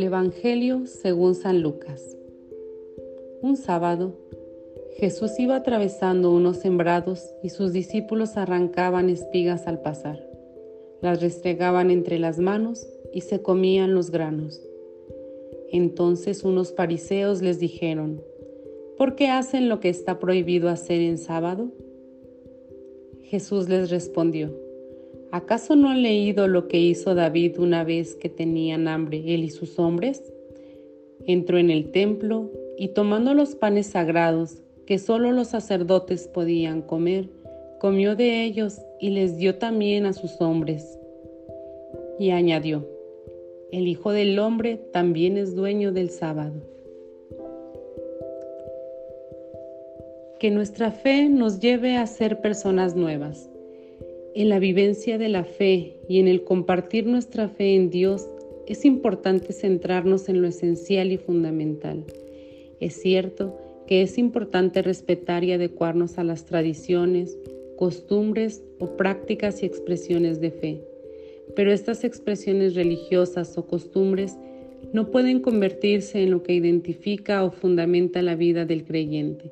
Del Evangelio según San Lucas. Un sábado, Jesús iba atravesando unos sembrados y sus discípulos arrancaban espigas al pasar. Las restregaban entre las manos y se comían los granos. Entonces unos fariseos les dijeron, ¿por qué hacen lo que está prohibido hacer en sábado? Jesús les respondió, ¿acaso no han leído lo que hizo David una vez que tenían hambre él y sus hombres? Entró en el templo y tomando los panes sagrados que solo los sacerdotes podían comer, comió de ellos y les dio también a sus hombres. Y añadió, el Hijo del Hombre también es dueño del sábado. Que nuestra fe nos lleve a ser personas nuevas. En la vivencia de la fe y en el compartir nuestra fe en Dios es importante centrarnos en lo esencial y fundamental. Es cierto que es importante respetar y adecuarnos a las tradiciones, costumbres o prácticas y expresiones de fe pero estas expresiones religiosas o costumbres no pueden convertirse en lo que identifica o fundamenta la vida del creyente.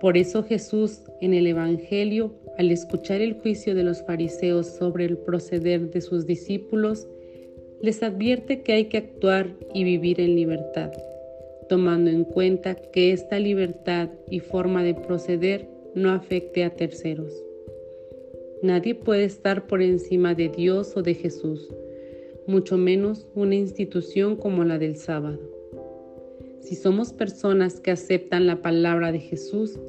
Por eso Jesús en el Evangelio, al escuchar el juicio de los fariseos sobre el proceder de sus discípulos, les advierte que hay que actuar y vivir en libertad, tomando en cuenta que esta libertad y forma de proceder no afecte a terceros. Nadie puede estar por encima de Dios o de Jesús, mucho menos una institución como la del sábado. Si somos personas que aceptan la palabra de Jesús,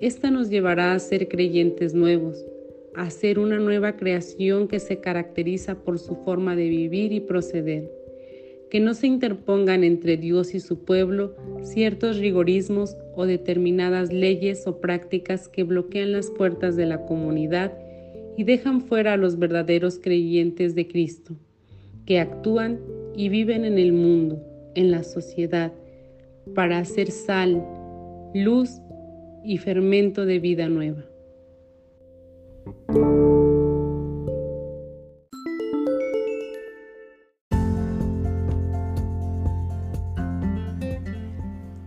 esta nos llevará a ser creyentes nuevos, a ser una nueva creación que se caracteriza por su forma de vivir y proceder. Que no se interpongan entre Dios y su pueblo ciertos rigorismos o determinadas leyes o prácticas que bloquean las puertas de la comunidad y dejan fuera a los verdaderos creyentes de Cristo, que actúan y viven en el mundo, en la sociedad, para hacer sal, luz y fermento de vida nueva.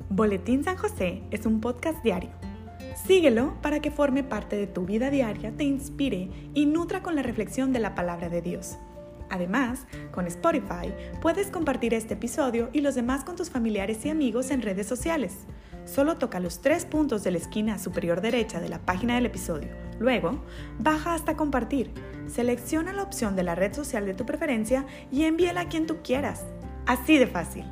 Boletín San José es un podcast diario Síguelo para que forme parte de tu vida diaria, te inspire y nutra con la reflexión de la palabra de Dios. Además, con Spotify puedes compartir este episodio y los demás con tus familiares y amigos en redes sociales. Solo toca los tres puntos de la esquina superior derecha de la página del episodio. Luego, baja hasta compartir. Selecciona la opción de la red social de tu preferencia y envíala a quien tú quieras. Así de fácil.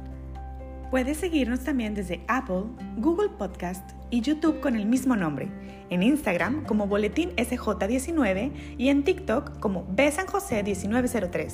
Puedes seguirnos también desde Apple, Google Podcast y YouTube con el mismo nombre, en Instagram como Boletín SJ19 y en TikTok como Besanjose1903.